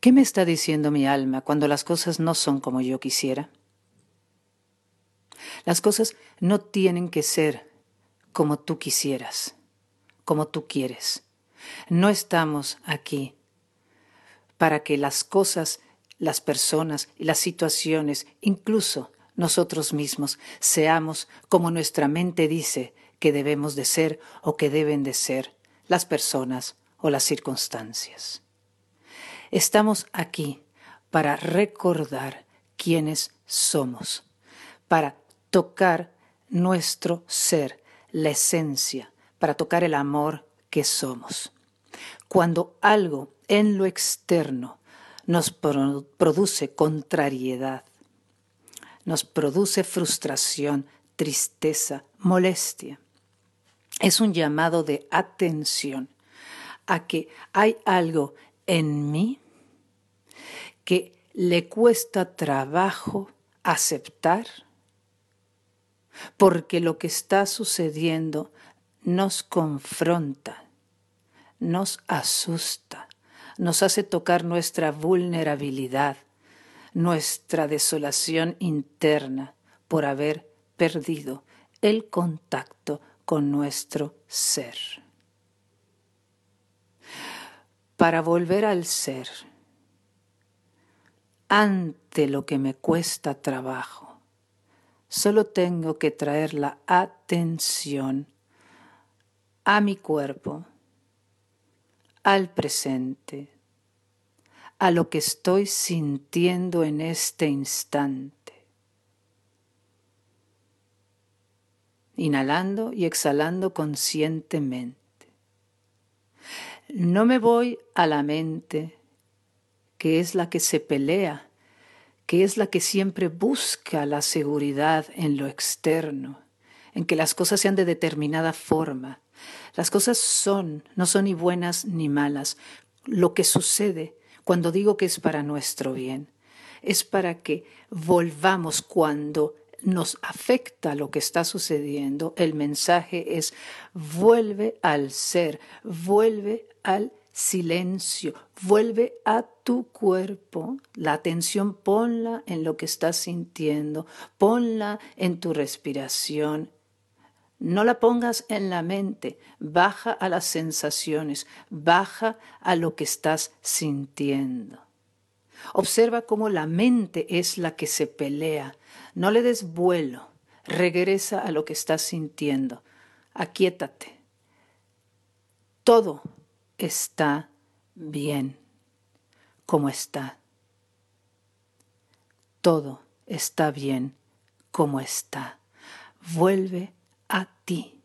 ¿Qué me está diciendo mi alma cuando las cosas no son como yo quisiera? Las cosas no tienen que ser como tú quisieras, como tú quieres. No estamos aquí para que las cosas, las personas y las situaciones, incluso nosotros mismos, seamos como nuestra mente dice que debemos de ser o que deben de ser las personas o las circunstancias. Estamos aquí para recordar quiénes somos, para tocar nuestro ser, la esencia, para tocar el amor que somos. Cuando algo en lo externo nos produce contrariedad, nos produce frustración, tristeza, molestia, es un llamado de atención a que hay algo en mí que le cuesta trabajo aceptar, porque lo que está sucediendo nos confronta, nos asusta, nos hace tocar nuestra vulnerabilidad, nuestra desolación interna por haber perdido el contacto con nuestro ser. Para volver al ser, ante lo que me cuesta trabajo, solo tengo que traer la atención a mi cuerpo, al presente, a lo que estoy sintiendo en este instante inhalando y exhalando conscientemente. No me voy a la mente, que es la que se pelea, que es la que siempre busca la seguridad en lo externo, en que las cosas sean de determinada forma. Las cosas son, no son ni buenas ni malas. Lo que sucede cuando digo que es para nuestro bien, es para que volvamos cuando nos afecta lo que está sucediendo, el mensaje es vuelve al ser, vuelve al silencio, vuelve a tu cuerpo, la atención ponla en lo que estás sintiendo, ponla en tu respiración. No la pongas en la mente, baja a las sensaciones, baja a lo que estás sintiendo. Observa cómo la mente es la que se pelea, no le des vuelo, regresa a lo que estás sintiendo, aquíétate. Todo está bien como está. Todo está bien como está. Vuelve a ti.